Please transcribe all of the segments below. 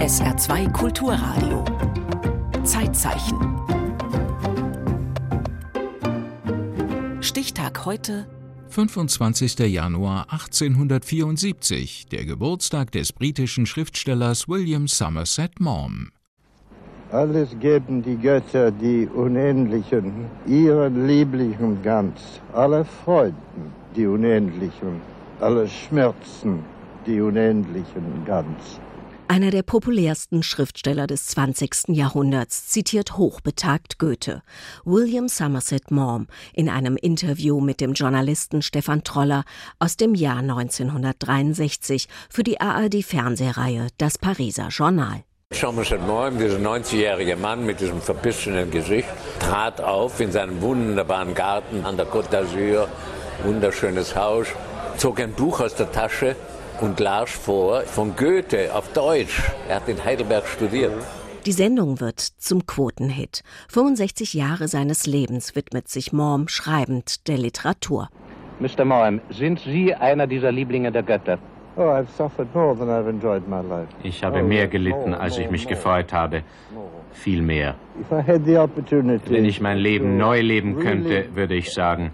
SR2 Kulturradio. Zeitzeichen. Stichtag heute 25. Januar 1874, der Geburtstag des britischen Schriftstellers William Somerset Maugham. Alles geben die Götter, die Unendlichen, ihren lieblichen Ganz, alle Freuden, die Unendlichen, alle Schmerzen, die Unendlichen Ganz. Einer der populärsten Schriftsteller des 20. Jahrhunderts zitiert hochbetagt Goethe. William Somerset Maugham in einem Interview mit dem Journalisten Stefan Troller aus dem Jahr 1963 für die ARD-Fernsehreihe Das Pariser Journal. Somerset Maugham, dieser 90-jährige Mann mit diesem verbissenen Gesicht, trat auf in seinem wunderbaren Garten an der Côte d'Azur, wunderschönes Haus, zog ein Buch aus der Tasche und las vor von Goethe auf Deutsch. Er hat in Heidelberg studiert. Die Sendung wird zum Quotenhit. 65 Jahre seines Lebens widmet sich Maugham schreibend der Literatur. Mr. Maugham, sind Sie einer dieser Lieblinge der Götter? Oh, ich habe mehr gelitten, als ich mich gefreut habe. Viel mehr. Wenn ich mein Leben neu leben könnte, würde ich sagen,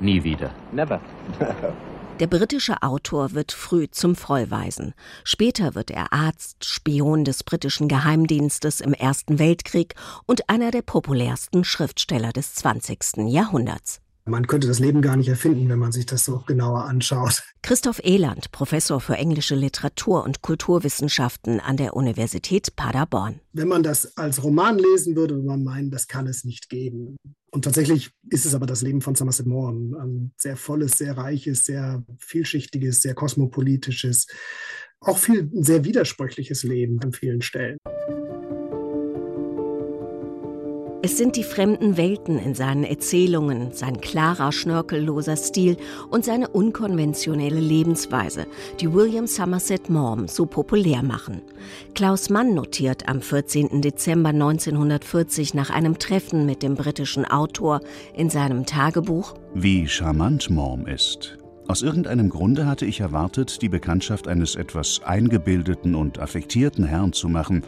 nie wieder. Never. Der britische Autor wird früh zum Vollweisen. Später wird er Arzt, Spion des britischen Geheimdienstes im Ersten Weltkrieg und einer der populärsten Schriftsteller des 20. Jahrhunderts. Man könnte das Leben gar nicht erfinden, wenn man sich das so genauer anschaut. Christoph Ehland, Professor für englische Literatur und Kulturwissenschaften an der Universität Paderborn. Wenn man das als Roman lesen würde, würde man meinen, das kann es nicht geben. Und tatsächlich ist es aber das Leben von Somerset Maugham. Ein sehr volles, sehr reiches, sehr vielschichtiges, sehr kosmopolitisches, auch viel sehr widersprüchliches Leben an vielen Stellen. Es sind die fremden Welten in seinen Erzählungen, sein klarer, schnörkelloser Stil und seine unkonventionelle Lebensweise, die William Somerset Maugham so populär machen. Klaus Mann notiert am 14. Dezember 1940 nach einem Treffen mit dem britischen Autor in seinem Tagebuch Wie charmant Maugham ist. Aus irgendeinem Grunde hatte ich erwartet, die Bekanntschaft eines etwas eingebildeten und affektierten Herrn zu machen,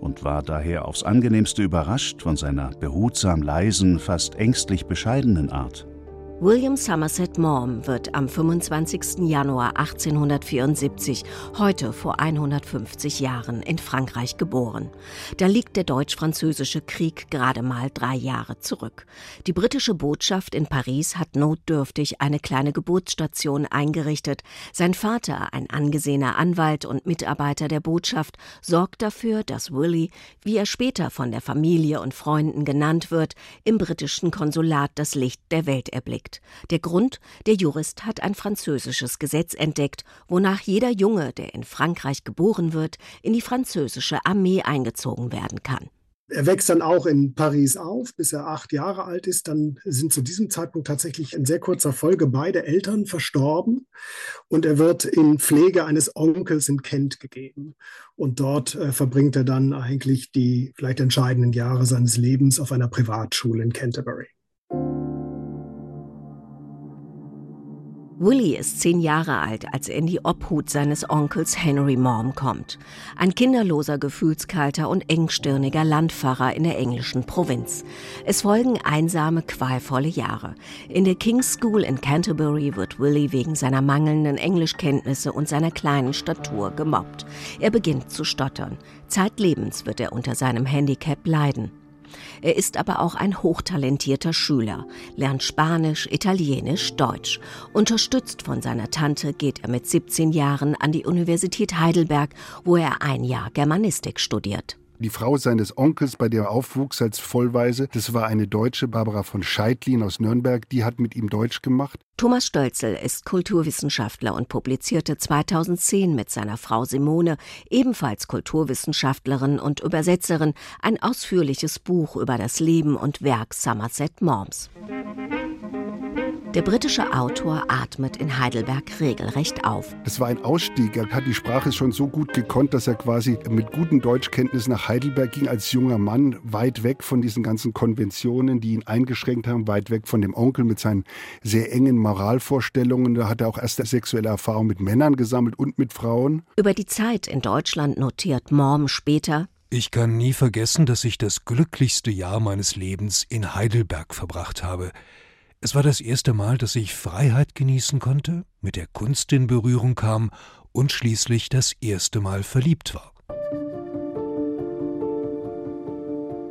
und war daher aufs angenehmste überrascht von seiner behutsam leisen, fast ängstlich bescheidenen Art. William Somerset Maugham wird am 25. Januar 1874, heute vor 150 Jahren, in Frankreich geboren. Da liegt der Deutsch-Französische Krieg gerade mal drei Jahre zurück. Die britische Botschaft in Paris hat notdürftig eine kleine Geburtsstation eingerichtet. Sein Vater, ein angesehener Anwalt und Mitarbeiter der Botschaft, sorgt dafür, dass Willy, wie er später von der Familie und Freunden genannt wird, im britischen Konsulat das Licht der Welt erblickt. Der Grund, der Jurist hat ein französisches Gesetz entdeckt, wonach jeder Junge, der in Frankreich geboren wird, in die französische Armee eingezogen werden kann. Er wächst dann auch in Paris auf, bis er acht Jahre alt ist. Dann sind zu diesem Zeitpunkt tatsächlich in sehr kurzer Folge beide Eltern verstorben und er wird in Pflege eines Onkels in Kent gegeben. Und dort äh, verbringt er dann eigentlich die vielleicht entscheidenden Jahre seines Lebens auf einer Privatschule in Canterbury. Willie ist zehn Jahre alt, als er in die Obhut seines Onkels Henry Maugham kommt. Ein kinderloser, gefühlskalter und engstirniger Landpfarrer in der englischen Provinz. Es folgen einsame, qualvolle Jahre. In der King's School in Canterbury wird Willie wegen seiner mangelnden Englischkenntnisse und seiner kleinen Statur gemobbt. Er beginnt zu stottern. Zeitlebens wird er unter seinem Handicap leiden. Er ist aber auch ein hochtalentierter Schüler, lernt Spanisch, Italienisch, Deutsch. Unterstützt von seiner Tante geht er mit 17 Jahren an die Universität Heidelberg, wo er ein Jahr Germanistik studiert. Die Frau seines Onkels, bei der er aufwuchs als Vollweise, das war eine Deutsche, Barbara von Scheidlin aus Nürnberg, die hat mit ihm Deutsch gemacht. Thomas Stölzel ist Kulturwissenschaftler und publizierte 2010 mit seiner Frau Simone, ebenfalls Kulturwissenschaftlerin und Übersetzerin, ein ausführliches Buch über das Leben und Werk Somerset Maughams. Der britische Autor atmet in Heidelberg regelrecht auf. Das war ein Ausstieg. Er hat die Sprache schon so gut gekonnt, dass er quasi mit guten Deutschkenntnissen nach Heidelberg ging als junger Mann, weit weg von diesen ganzen Konventionen, die ihn eingeschränkt haben, weit weg von dem Onkel mit seinen sehr engen Moralvorstellungen. Da hat er auch erste sexuelle Erfahrung mit Männern gesammelt und mit Frauen. Über die Zeit in Deutschland notiert Morm später, ich kann nie vergessen, dass ich das glücklichste Jahr meines Lebens in Heidelberg verbracht habe. Es war das erste Mal, dass ich Freiheit genießen konnte, mit der Kunst in Berührung kam und schließlich das erste Mal verliebt war.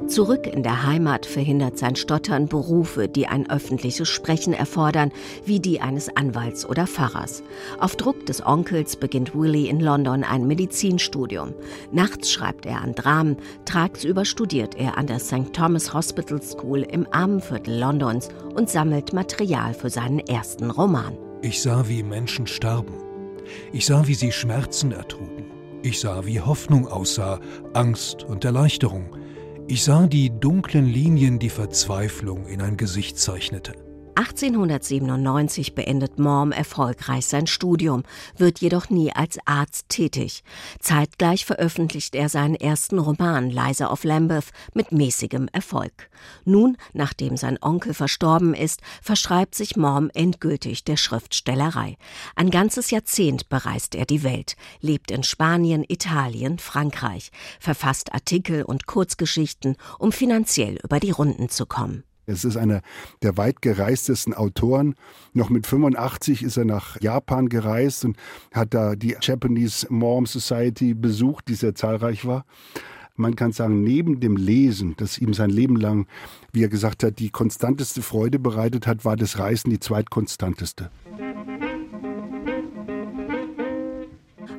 Zurück in der Heimat verhindert sein Stottern Berufe, die ein öffentliches Sprechen erfordern, wie die eines Anwalts oder Pfarrers. Auf Druck des Onkels beginnt Willie in London ein Medizinstudium. Nachts schreibt er an Dramen, tagsüber studiert er an der St. Thomas Hospital School im Armenviertel Londons und sammelt Material für seinen ersten Roman. Ich sah, wie Menschen starben. Ich sah, wie sie Schmerzen ertrugen. Ich sah, wie Hoffnung aussah, Angst und Erleichterung. Ich sah die dunklen Linien, die Verzweiflung in ein Gesicht zeichnete. 1897 beendet Morm erfolgreich sein Studium, wird jedoch nie als Arzt tätig. Zeitgleich veröffentlicht er seinen ersten Roman Liza of Lambeth mit mäßigem Erfolg. Nun, nachdem sein Onkel verstorben ist, verschreibt sich Morm endgültig der Schriftstellerei. Ein ganzes Jahrzehnt bereist er die Welt, lebt in Spanien, Italien, Frankreich, verfasst Artikel und Kurzgeschichten, um finanziell über die Runden zu kommen. Es ist einer der weit gereistesten Autoren. Noch mit 85 ist er nach Japan gereist und hat da die Japanese Morm Society besucht, die sehr zahlreich war. Man kann sagen, neben dem Lesen, das ihm sein Leben lang, wie er gesagt hat, die konstanteste Freude bereitet hat, war das Reisen die zweitkonstanteste.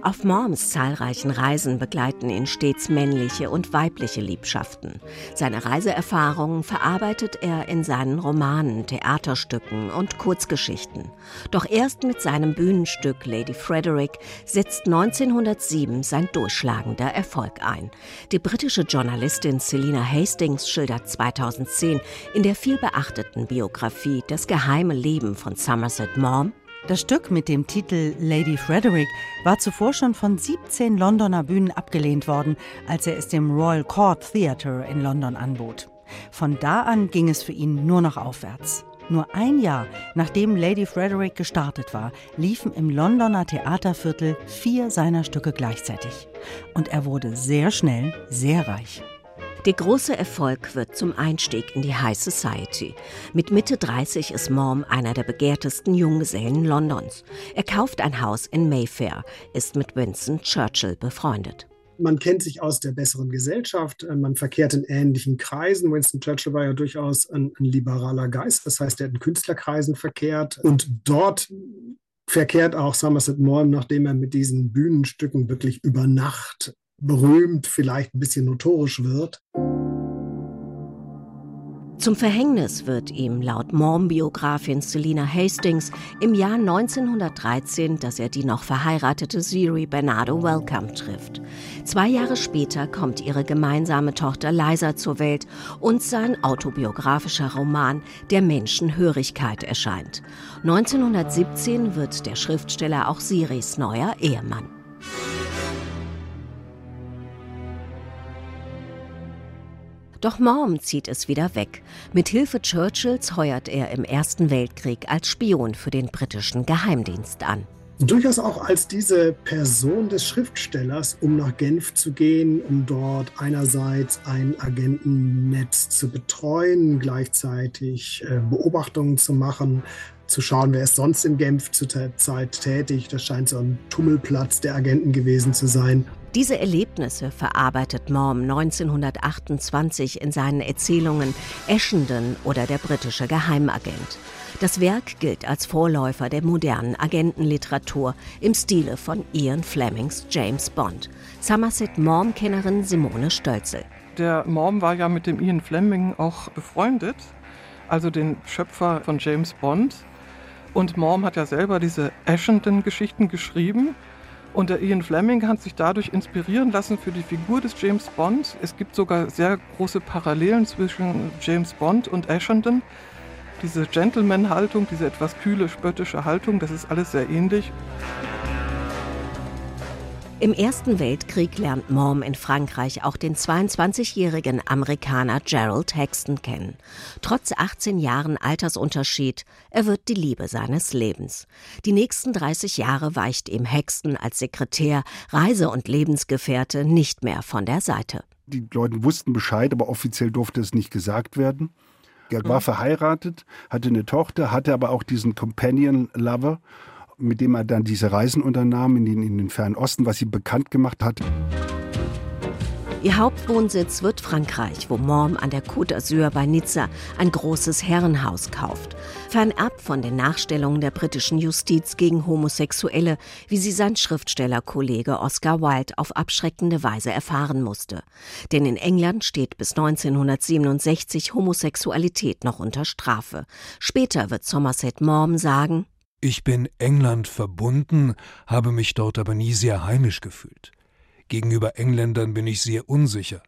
Auf Morms zahlreichen Reisen begleiten ihn stets männliche und weibliche Liebschaften. Seine Reiseerfahrungen verarbeitet er in seinen Romanen, Theaterstücken und Kurzgeschichten. Doch erst mit seinem Bühnenstück Lady Frederick setzt 1907 sein durchschlagender Erfolg ein. Die britische Journalistin Selina Hastings schildert 2010 in der vielbeachteten Biografie Das geheime Leben von Somerset Maugham das Stück mit dem Titel Lady Frederick war zuvor schon von 17 Londoner Bühnen abgelehnt worden, als er es dem Royal Court Theatre in London anbot. Von da an ging es für ihn nur noch aufwärts. Nur ein Jahr nachdem Lady Frederick gestartet war, liefen im Londoner Theaterviertel vier seiner Stücke gleichzeitig. Und er wurde sehr schnell sehr reich. Der große Erfolg wird zum Einstieg in die High Society. Mit Mitte 30 ist Morm einer der begehrtesten Junggesellen Londons. Er kauft ein Haus in Mayfair, ist mit Winston Churchill befreundet. Man kennt sich aus der besseren Gesellschaft, äh, man verkehrt in ähnlichen Kreisen. Winston Churchill war ja durchaus ein, ein liberaler Geist, das heißt, er hat in Künstlerkreisen verkehrt. Und dort verkehrt auch Somerset Maugham, nachdem er mit diesen Bühnenstücken wirklich über Nacht berühmt, vielleicht ein bisschen notorisch wird. Zum Verhängnis wird ihm laut Morm-Biografin Selina Hastings im Jahr 1913, dass er die noch verheiratete Siri Bernardo Welcome trifft. Zwei Jahre später kommt ihre gemeinsame Tochter Liza zur Welt und sein autobiografischer Roman Der Menschenhörigkeit erscheint. 1917 wird der Schriftsteller auch Siris neuer Ehemann. Doch Morm zieht es wieder weg. Mit Hilfe Churchills heuert er im Ersten Weltkrieg als Spion für den britischen Geheimdienst an. Durchaus auch als diese Person des Schriftstellers, um nach Genf zu gehen, um dort einerseits ein Agentennetz zu betreuen, gleichzeitig äh, Beobachtungen zu machen, zu schauen, wer ist sonst in Genf zur Zeit tätig. Das scheint so ein Tummelplatz der Agenten gewesen zu sein. Diese Erlebnisse verarbeitet Morm 1928 in seinen Erzählungen Essendon oder der britische Geheimagent. Das Werk gilt als Vorläufer der modernen Agentenliteratur im Stile von Ian Flemings James Bond. Somerset Morm-Kennerin Simone Stölzel. Der Morm war ja mit dem Ian Fleming auch befreundet, also den Schöpfer von James Bond. Und Morm hat ja selber diese Ashenden-Geschichten geschrieben. Und der Ian Fleming hat sich dadurch inspirieren lassen für die Figur des James Bond. Es gibt sogar sehr große Parallelen zwischen James Bond und Ashenden. diese Gentleman-Haltung, diese etwas kühle, spöttische Haltung, das ist alles sehr ähnlich. Im Ersten Weltkrieg lernt Mom in Frankreich auch den 22-jährigen Amerikaner Gerald Hexton kennen. Trotz 18 Jahren Altersunterschied, er wird die Liebe seines Lebens. Die nächsten 30 Jahre weicht ihm Hexton als Sekretär, Reise- und Lebensgefährte nicht mehr von der Seite. Die Leute wussten Bescheid, aber offiziell durfte es nicht gesagt werden. Er war mhm. verheiratet, hatte eine Tochter, hatte aber auch diesen Companion Lover mit dem er dann diese Reisen unternahm in den, in den Fernen Osten, was sie bekannt gemacht hat. Ihr Hauptwohnsitz wird Frankreich, wo Morm an der Côte d'Azur bei Nizza ein großes Herrenhaus kauft. Fernab von den Nachstellungen der britischen Justiz gegen Homosexuelle, wie sie sein Schriftstellerkollege Oscar Wilde auf abschreckende Weise erfahren musste. Denn in England steht bis 1967 Homosexualität noch unter Strafe. Später wird Somerset Maugham sagen, ich bin England verbunden, habe mich dort aber nie sehr heimisch gefühlt. Gegenüber Engländern bin ich sehr unsicher.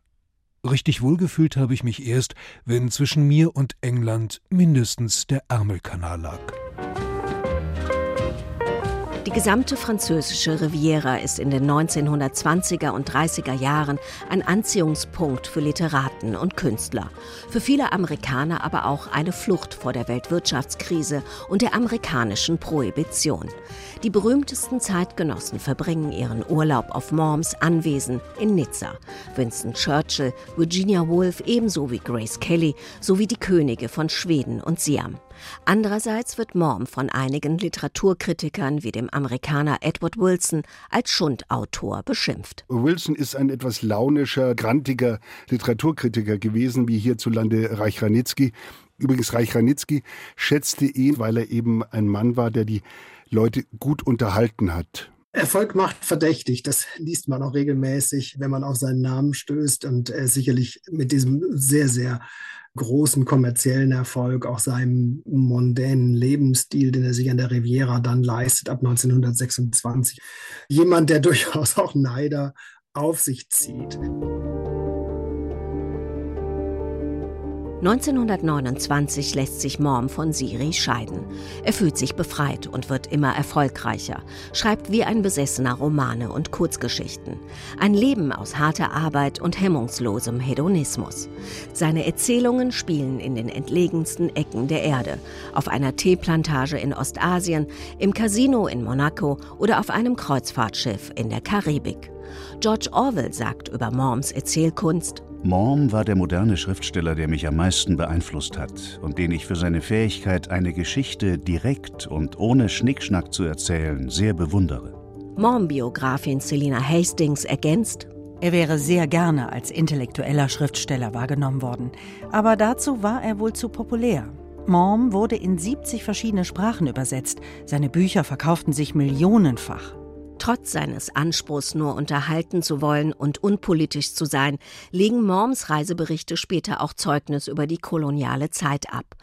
Richtig wohlgefühlt habe ich mich erst, wenn zwischen mir und England mindestens der Ärmelkanal lag. Die gesamte französische Riviera ist in den 1920er und 30er Jahren ein Anziehungspunkt für Literaten und Künstler. Für viele Amerikaner aber auch eine Flucht vor der Weltwirtschaftskrise und der amerikanischen Prohibition. Die berühmtesten Zeitgenossen verbringen ihren Urlaub auf Morms Anwesen in Nizza. Winston Churchill, Virginia Woolf ebenso wie Grace Kelly sowie die Könige von Schweden und Siam. Andererseits wird Morm von einigen Literaturkritikern wie dem Amerikaner Edward Wilson als Schundautor beschimpft. Wilson ist ein etwas launischer, grantiger Literaturkritiker gewesen, wie hierzulande Reich Ranitzky. Übrigens, Reich Ranitzky schätzte ihn, weil er eben ein Mann war, der die Leute gut unterhalten hat. Erfolg macht verdächtig. Das liest man auch regelmäßig, wenn man auf seinen Namen stößt und äh, sicherlich mit diesem sehr, sehr großen kommerziellen Erfolg, auch seinem mondänen Lebensstil, den er sich an der Riviera dann leistet ab 1926. Jemand, der durchaus auch Neider auf sich zieht. 1929 lässt sich Morm von Siri scheiden. Er fühlt sich befreit und wird immer erfolgreicher, schreibt wie ein Besessener Romane und Kurzgeschichten. Ein Leben aus harter Arbeit und hemmungslosem Hedonismus. Seine Erzählungen spielen in den entlegensten Ecken der Erde, auf einer Teeplantage in Ostasien, im Casino in Monaco oder auf einem Kreuzfahrtschiff in der Karibik. George Orwell sagt über Morms Erzählkunst, Morm war der moderne Schriftsteller, der mich am meisten beeinflusst hat und den ich für seine Fähigkeit, eine Geschichte direkt und ohne Schnickschnack zu erzählen, sehr bewundere. Morm-Biografin Selina Hastings ergänzt, er wäre sehr gerne als intellektueller Schriftsteller wahrgenommen worden, aber dazu war er wohl zu populär. Morm wurde in 70 verschiedene Sprachen übersetzt, seine Bücher verkauften sich millionenfach. Trotz seines Anspruchs, nur unterhalten zu wollen und unpolitisch zu sein, legen Morms Reiseberichte später auch Zeugnis über die koloniale Zeit ab.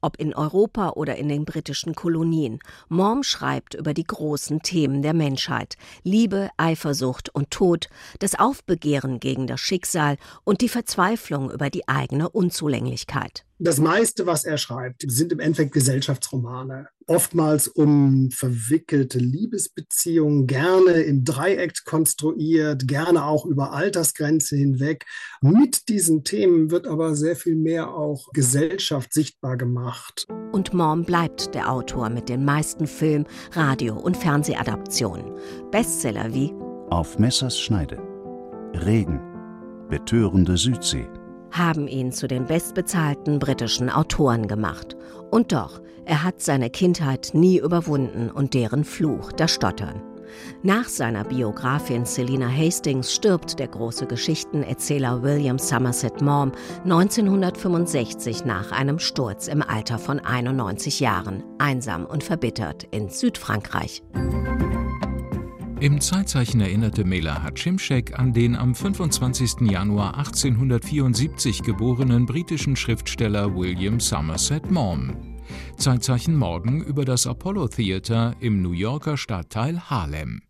Ob in Europa oder in den britischen Kolonien. Morm schreibt über die großen Themen der Menschheit. Liebe, Eifersucht und Tod, das Aufbegehren gegen das Schicksal und die Verzweiflung über die eigene Unzulänglichkeit. Das meiste, was er schreibt, sind im Endeffekt Gesellschaftsromane. Oftmals um verwickelte Liebesbeziehungen, gerne im Dreieck konstruiert, gerne auch über Altersgrenze hinweg. Mit diesen Themen wird aber sehr viel mehr auch Gesellschaft sichtbar gemacht. Und Morm bleibt der Autor mit den meisten Film-, Radio- und Fernsehadaptionen. Bestseller wie Auf Messers Schneide, Regen, Betörende Südsee haben ihn zu den bestbezahlten britischen Autoren gemacht. Und doch, er hat seine Kindheit nie überwunden und deren Fluch, das Stottern. Nach seiner Biografin Selina Hastings stirbt der große Geschichtenerzähler William Somerset Maugham 1965 nach einem Sturz im Alter von 91 Jahren, einsam und verbittert in Südfrankreich. Im Zeitzeichen erinnerte Mela Hatschimschek an den am 25. Januar 1874 geborenen britischen Schriftsteller William Somerset Maugham. Zeitzeichen morgen über das Apollo Theater im New Yorker Stadtteil Harlem.